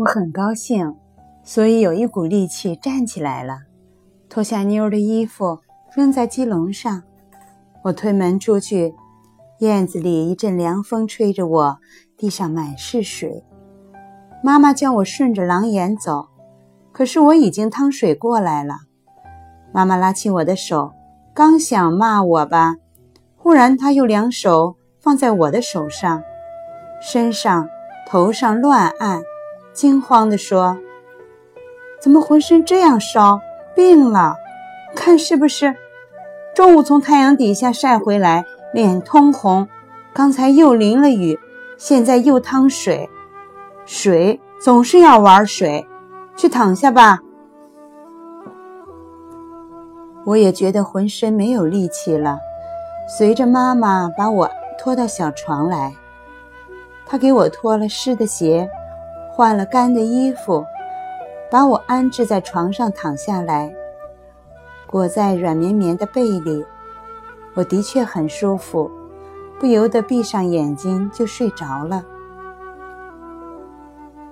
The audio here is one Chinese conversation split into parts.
我很高兴，所以有一股力气站起来了，脱下妞儿的衣服扔在鸡笼上。我推门出去，院子里一阵凉风吹着我，地上满是水。妈妈叫我顺着廊檐走，可是我已经趟水过来了。妈妈拉起我的手，刚想骂我吧，忽然她又两手放在我的手上，身上、头上乱按，惊慌地说：“怎么浑身这样烧？病了？看是不是？”中午从太阳底下晒回来，脸通红。刚才又淋了雨，现在又趟水。水总是要玩水，去躺下吧。我也觉得浑身没有力气了，随着妈妈把我拖到小床来。她给我脱了湿的鞋，换了干的衣服，把我安置在床上躺下来。裹在软绵绵的被里，我的确很舒服，不由得闭上眼睛就睡着了。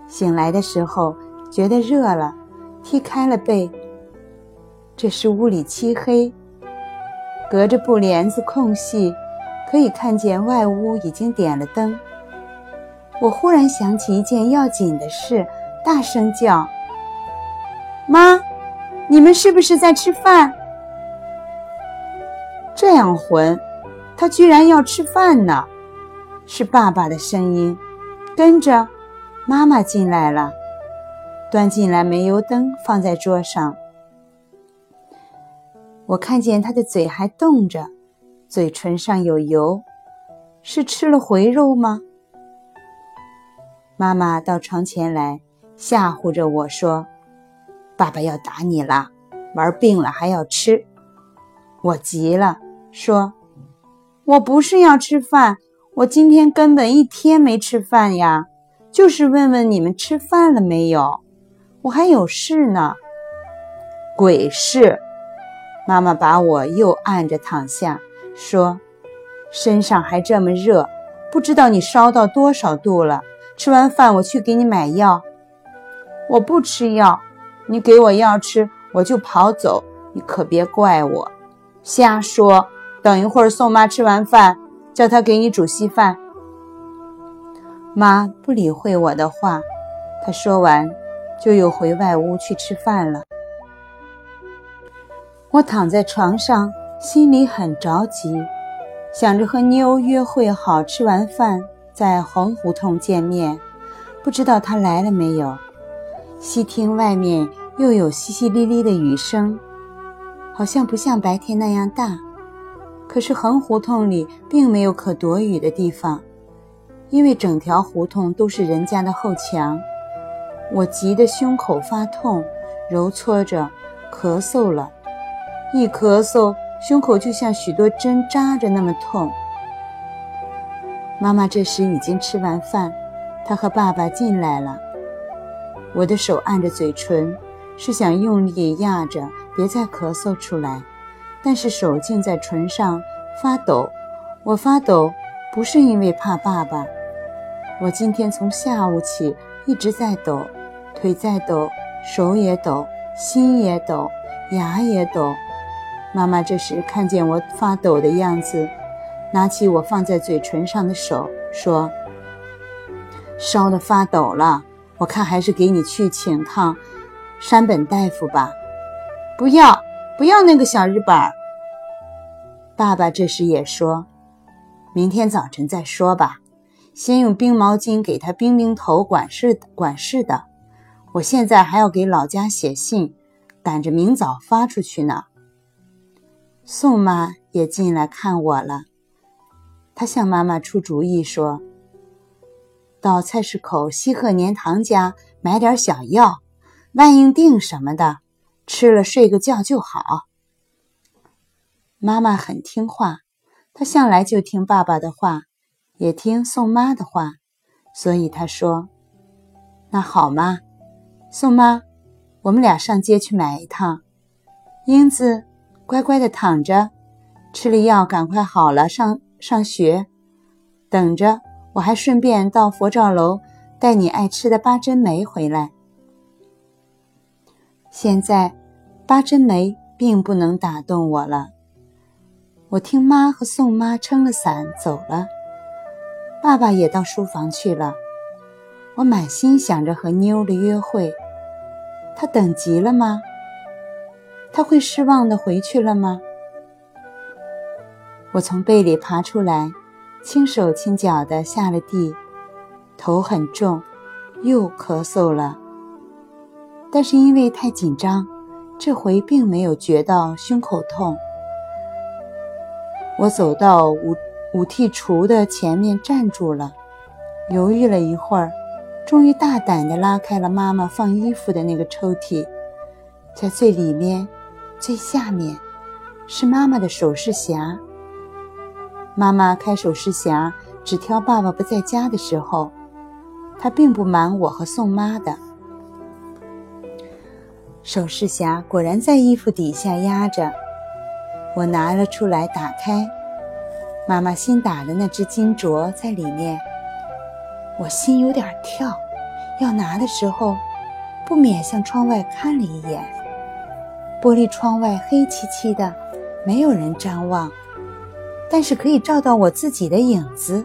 醒来的时候觉得热了，踢开了被。这时屋里漆黑，隔着布帘子空隙，可以看见外屋已经点了灯。我忽然想起一件要紧的事，大声叫：“妈！”你们是不是在吃饭？这样混，他居然要吃饭呢！是爸爸的声音。跟着，妈妈进来了，端进来煤油灯放在桌上。我看见他的嘴还动着，嘴唇上有油，是吃了回肉吗？妈妈到床前来，吓唬着我说。爸爸要打你了，玩病了还要吃，我急了，说：“我不是要吃饭，我今天根本一天没吃饭呀，就是问问你们吃饭了没有，我还有事呢。”鬼事！妈妈把我又按着躺下，说：“身上还这么热，不知道你烧到多少度了。吃完饭我去给你买药。”我不吃药。你给我药吃，我就跑走。你可别怪我，瞎说。等一会儿宋妈吃完饭，叫她给你煮稀饭。妈不理会我的话，她说完就又回外屋去吃饭了。我躺在床上，心里很着急，想着和妞约会好，吃完饭在红胡同见面。不知道他来了没有。西厅外面又有淅淅沥沥的雨声，好像不像白天那样大。可是横胡同里并没有可躲雨的地方，因为整条胡同都是人家的后墙。我急得胸口发痛，揉搓着，咳嗽了。一咳嗽，胸口就像许多针扎着那么痛。妈妈这时已经吃完饭，她和爸爸进来了。我的手按着嘴唇，是想用力压着，别再咳嗽出来，但是手竟在唇上发抖。我发抖不是因为怕爸爸，我今天从下午起一直在抖，腿在抖，手也抖，心也抖，牙也抖。妈妈这时看见我发抖的样子，拿起我放在嘴唇上的手，说：“烧得发抖了。”我看还是给你去请趟山本大夫吧。不要，不要那个小日本。爸爸这时也说：“明天早晨再说吧，先用冰毛巾给他冰冰头，管事管事的。我现在还要给老家写信，赶着明早发出去呢。”宋妈也进来看我了，他向妈妈出主意说。到菜市口西鹤年堂家买点小药，万应锭什么的，吃了睡个觉就好。妈妈很听话，她向来就听爸爸的话，也听宋妈的话，所以她说：“那好吗？宋妈，我们俩上街去买一趟。英子，乖乖的躺着，吃了药赶快好了，上上学，等着。”我还顺便到佛照楼带你爱吃的八珍梅回来。现在，八珍梅并不能打动我了。我听妈和宋妈撑了伞走了，爸爸也到书房去了。我满心想着和妞的约会，他等急了吗？他会失望的回去了吗？我从被里爬出来，轻手轻脚的下了地，头很重，又咳嗽了。但是因为太紧张，这回并没有觉到胸口痛。我走到五五屉橱的前面站住了，犹豫了一会儿，终于大胆地拉开了妈妈放衣服的那个抽屉，在最里面、最下面，是妈妈的首饰匣。妈妈开首饰匣只挑爸爸不在家的时候，她并不瞒我和宋妈的。首饰匣果然在衣服底下压着。我拿了出来，打开，妈妈新打的那只金镯在里面。我心有点跳，要拿的时候，不免向窗外看了一眼。玻璃窗外黑漆漆的，没有人张望，但是可以照到我自己的影子。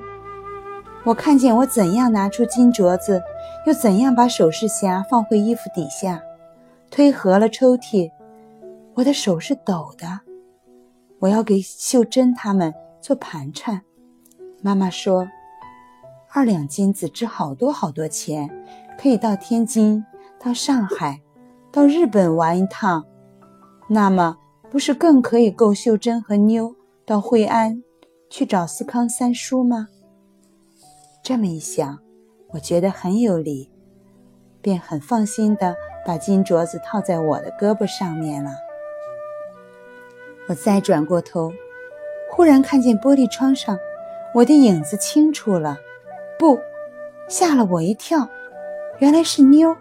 我看见我怎样拿出金镯子，又怎样把首饰匣放回衣服底下，推合了抽屉，我的手是抖的。我要给秀珍他们做盘缠。妈妈说，二两金子值好多好多钱，可以到天津、到上海、到日本玩一趟。那么，不是更可以够秀珍和妞到惠安去找思康三叔吗？这么一想，我觉得很有理，便很放心的把金镯子套在我的胳膊上面了。我再转过头，忽然看见玻璃窗上我的影子清楚了，不，吓了我一跳，原来是妞，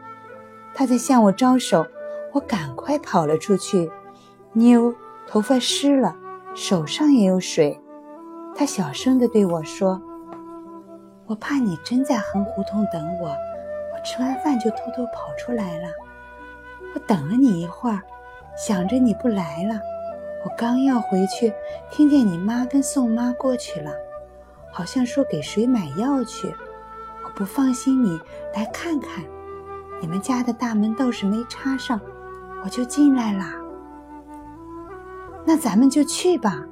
她在向我招手，我赶快跑了出去。妞头发湿了，手上也有水，他小声地对我说：“我怕你真在横胡同等我，我吃完饭就偷偷跑出来了。我等了你一会儿，想着你不来了。”我刚要回去，听见你妈跟宋妈过去了，好像说给谁买药去。我不放心你来看看，你们家的大门倒是没插上，我就进来啦。那咱们就去吧。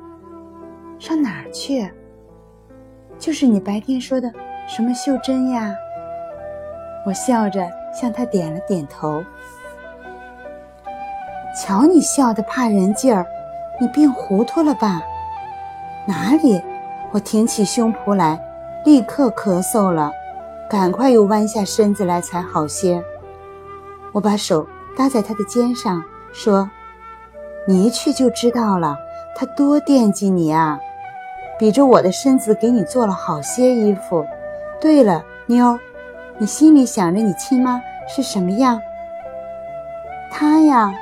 上哪儿去？就是你白天说的什么秀珍呀？我笑着向他点了点头。瞧你笑得怕人劲儿。你病糊涂了吧？哪里？我挺起胸脯来，立刻咳嗽了，赶快又弯下身子来才好些。我把手搭在他的肩上，说：“你一去就知道了，他多惦记你啊！比着我的身子给你做了好些衣服。对了，妞，你心里想着你亲妈是什么样？她呀，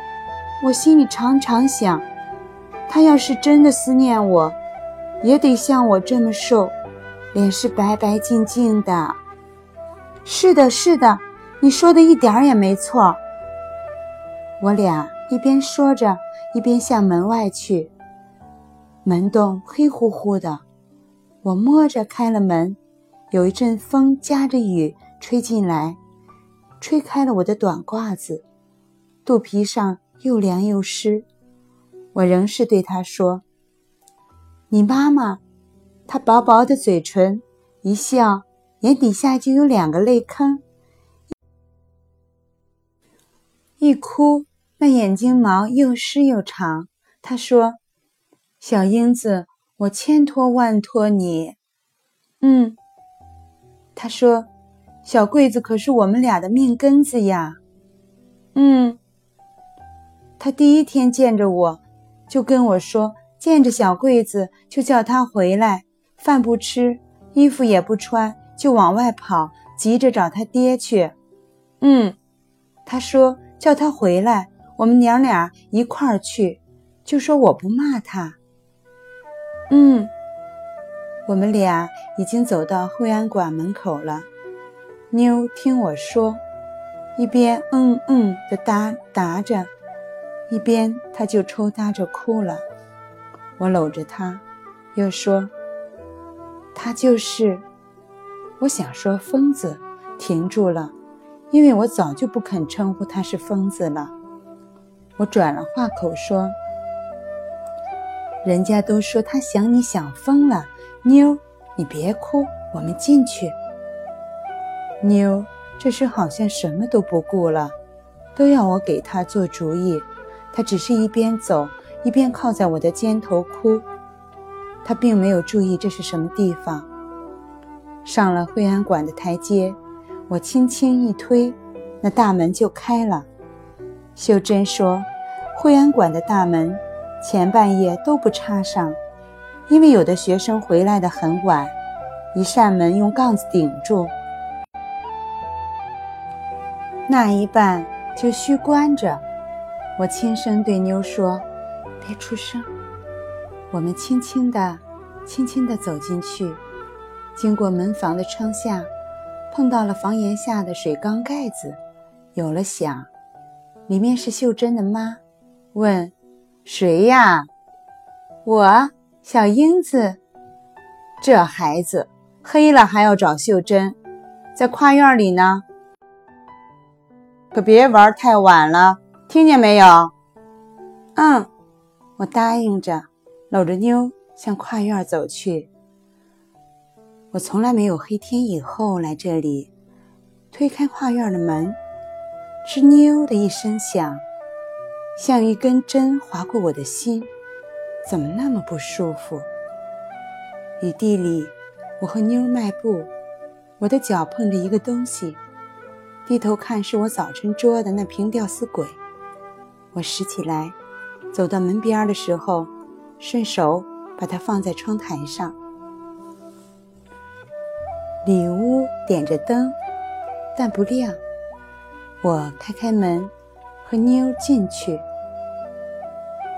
我心里常常想。”他要是真的思念我，也得像我这么瘦，脸是白白净净的。是的，是的，你说的一点儿也没错。我俩一边说着，一边向门外去。门洞黑乎乎的，我摸着开了门，有一阵风夹着雨吹进来，吹开了我的短褂子，肚皮上又凉又湿。我仍是对他说：“你妈妈，她薄薄的嘴唇一笑，眼底下就有两个泪坑；一哭，那眼睛毛又湿又长。”他说：“小英子，我千托万托你。”嗯，他说：“小桂子可是我们俩的命根子呀。”嗯，他第一天见着我。就跟我说，见着小桂子就叫他回来，饭不吃，衣服也不穿，就往外跑，急着找他爹去。嗯，他说叫他回来，我们娘俩一块儿去，就说我不骂他。嗯，我们俩已经走到惠安馆门口了。妞听我说，一边嗯嗯的答答着，一边她就抽搭着哭了。我搂着她，又说：“他就是……”我想说疯子，停住了，因为我早就不肯称呼他是疯子了。我转了话口说：“人家都说他想你想疯了，妞，你别哭，我们进去。”妞这时好像什么都不顾了，都要我给她做主意。她只是一边走一边靠在我的肩头哭。她并没有注意这是什么地方。上了惠安馆的台阶，我轻轻一推，那大门就开了。秀珍说：“惠安馆的大门前半夜都不插上，因为有的学生回来的很晚，一扇门用杠子顶住。”那一半就需关着。我轻声对妞说：“别出声。”我们轻轻地、轻轻地走进去，经过门房的窗下，碰到了房檐下的水缸盖子，有了响。里面是秀珍的妈，问：“谁呀？”“我，小英子。”这孩子黑了还要找秀珍，在跨院里呢。可别玩太晚了，听见没有？嗯，我答应着，搂着妞向跨院走去。我从来没有黑天以后来这里，推开跨院的门，吱妞的一声响，像一根针划过我的心，怎么那么不舒服？雨地里，我和妞迈步，我的脚碰着一个东西。低头看，是我早晨捉的那瓶吊死鬼。我拾起来，走到门边的时候，顺手把它放在窗台上。里屋点着灯，但不亮。我开开门，和妞进去，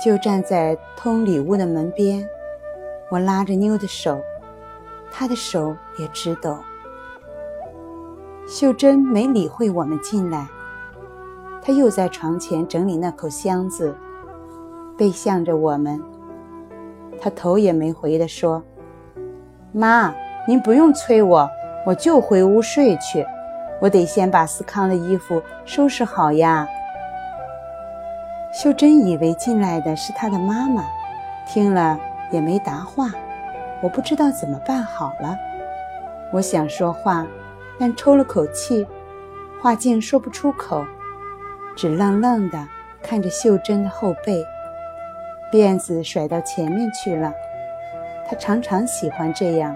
就站在通里屋的门边。我拉着妞的手，她的手也直抖。秀珍没理会我们进来，她又在床前整理那口箱子，背向着我们。她头也没回地说：“妈，您不用催我，我就回屋睡去。我得先把思康的衣服收拾好呀。”秀珍以为进来的是她的妈妈，听了也没答话。我不知道怎么办好了，我想说话。但抽了口气，话竟说不出口，只愣愣地看着秀珍的后背，辫子甩到前面去了。她常常喜欢这样，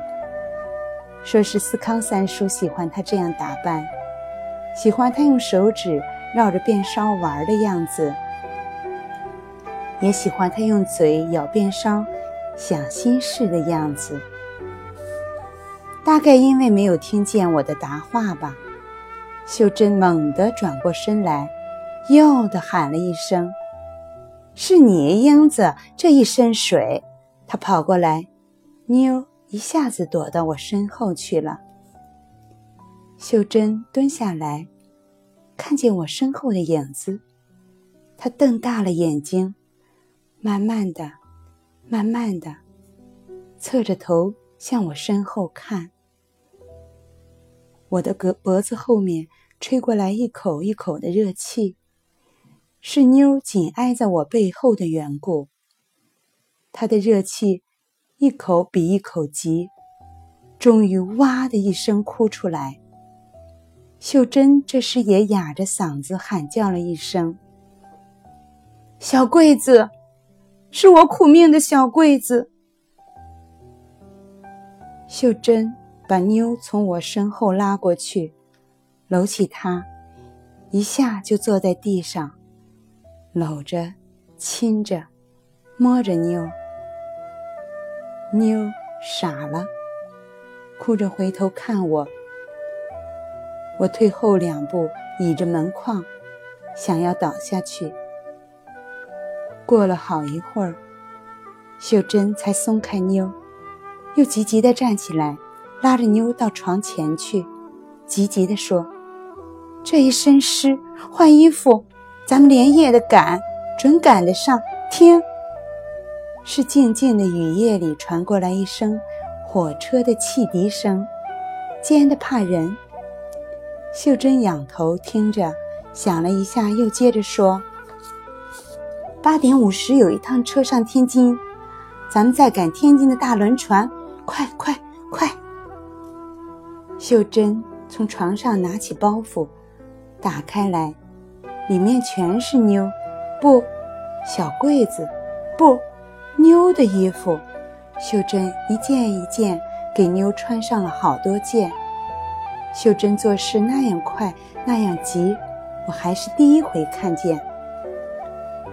说是思康三叔喜欢他这样打扮，喜欢他用手指绕着辫梢玩的样子，也喜欢他用嘴咬辫梢想心事的样子。大概因为没有听见我的答话吧，秀珍猛地转过身来，又的喊了一声：“是你，英子！”这一身水，她跑过来，妞一下子躲到我身后去了。秀珍蹲下来，看见我身后的影子，她瞪大了眼睛，慢慢的、慢慢的，侧着头向我身后看。我的脖脖子后面吹过来一口一口的热气，是妞紧挨在我背后的缘故。她的热气一口比一口急，终于哇的一声哭出来。秀珍这时也哑着嗓子喊叫了一声：“小桂子，是我苦命的小桂子。”秀珍。把妞从我身后拉过去，搂起她，一下就坐在地上，搂着、亲着、摸着妞。妞傻了，哭着回头看我。我退后两步，倚着门框，想要倒下去。过了好一会儿，秀珍才松开妞，又急急地站起来。拉着妞到床前去，急急地说：“这一身湿，换衣服，咱们连夜的赶，准赶得上。”听，是静静的雨夜里传过来一声火车的汽笛声，尖的怕人。秀珍仰头听着，想了一下，又接着说：“八点五十有一趟车上天津，咱们再赶天津的大轮船，快快快！”秀珍从床上拿起包袱，打开来，里面全是妞，不，小柜子，不，妞的衣服。秀珍一件一件给妞穿上了好多件。秀珍做事那样快，那样急，我还是第一回看见。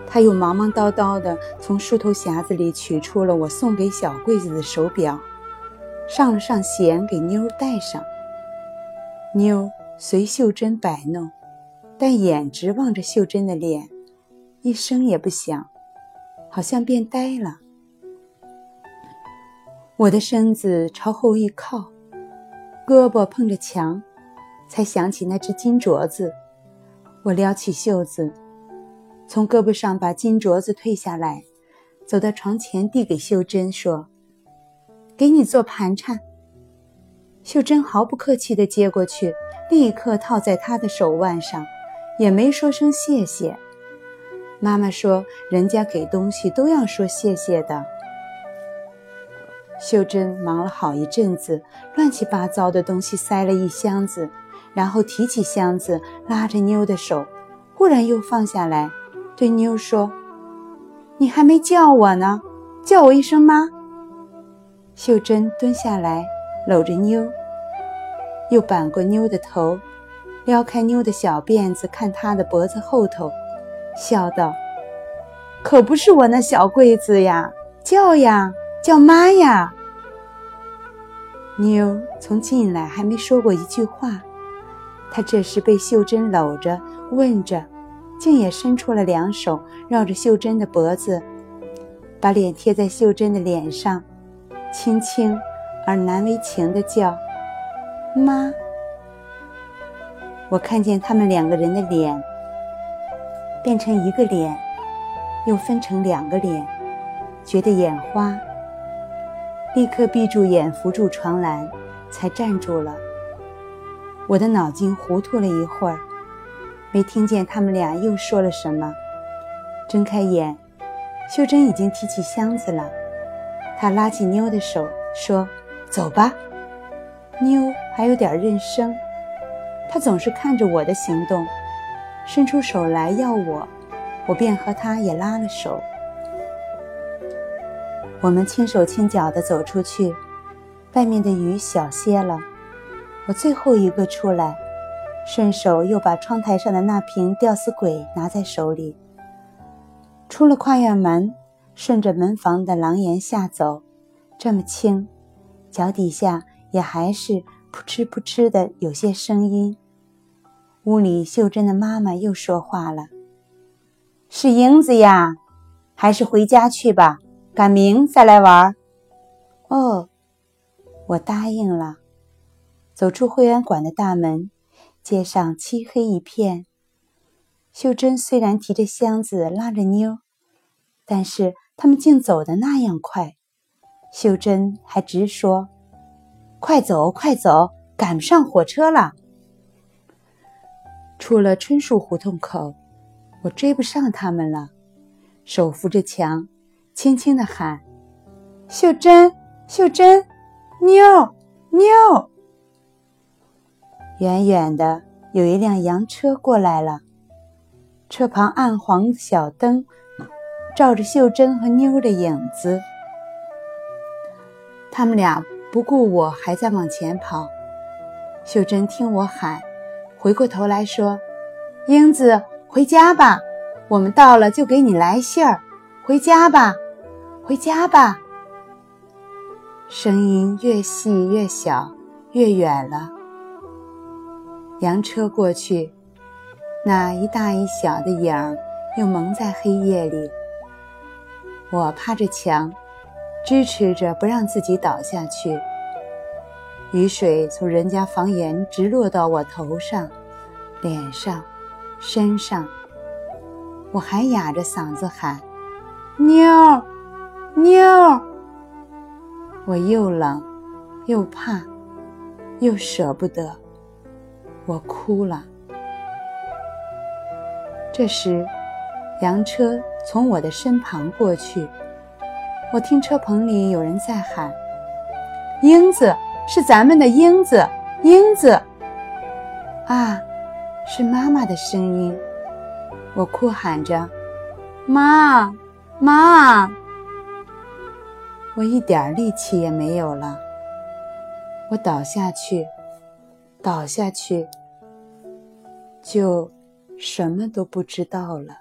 她又忙忙叨叨地从梳头匣子里取出了我送给小柜子的手表，上了上弦给妞戴上。妞随秀珍摆弄，但眼直望着秀珍的脸，一声也不响，好像变呆了。我的身子朝后一靠，胳膊碰着墙，才想起那只金镯子。我撩起袖子，从胳膊上把金镯子褪下来，走到床前递给秀珍，说：“给你做盘缠。”秀珍毫不客气地接过去，立刻套在他的手腕上，也没说声谢谢。妈妈说：“人家给东西都要说谢谢的。”秀珍忙了好一阵子，乱七八糟的东西塞了一箱子，然后提起箱子，拉着妞的手，忽然又放下来，对妞说：“你还没叫我呢，叫我一声妈。”秀珍蹲下来。搂着妞，又扳过妞的头，撩开妞的小辫子，看她的脖子后头，笑道：“可不是我那小桂子呀，叫呀，叫妈呀。”妞从进来还没说过一句话，她这时被秀珍搂着，问着，竟也伸出了两手，绕着秀珍的脖子，把脸贴在秀珍的脸上，轻轻。而难为情的叫妈。我看见他们两个人的脸变成一个脸，又分成两个脸，觉得眼花，立刻闭住眼，扶住床栏，才站住了。我的脑筋糊涂了一会儿，没听见他们俩又说了什么。睁开眼，秀珍已经提起箱子了，她拉起妞的手说。走吧，妞还有点认生，她总是看着我的行动，伸出手来要我，我便和他也拉了手。我们轻手轻脚地走出去，外面的雨小些了。我最后一个出来，顺手又把窗台上的那瓶吊死鬼拿在手里。出了跨院门，顺着门房的廊檐下走，这么轻。脚底下也还是扑哧扑哧的有些声音。屋里秀珍的妈妈又说话了：“是英子呀，还是回家去吧，赶明再来玩。”哦，我答应了。走出会员馆的大门，街上漆黑一片。秀珍虽然提着箱子拉着妞，但是他们竟走得那样快。秀珍还直说：“快走，快走，赶不上火车了。”出了春树胡同口，我追不上他们了，手扶着墙，轻轻地喊：“秀珍，秀珍，妞，妞！”远远的有一辆洋车过来了，车旁暗黄的小灯照着秀珍和妞的影子。他们俩不顾我，还在往前跑。秀珍听我喊，回过头来说：“英子，回家吧，我们到了就给你来信儿。回家吧，回家吧。”声音越细越小，越远了。洋车过去，那一大一小的影儿又蒙在黑夜里。我趴着墙。支持着不让自己倒下去。雨水从人家房檐直落到我头上、脸上、身上。我还哑着嗓子喊：“妞，妞！”我又冷，又怕，又舍不得，我哭了。这时，洋车从我的身旁过去，我听车棚里有人在喊：“英子，是咱们的英子，英子！”啊，是妈妈的声音。我哭喊着：“妈，妈！”我一点力气也没有了，我倒下去，倒下去，就什么都不知道了。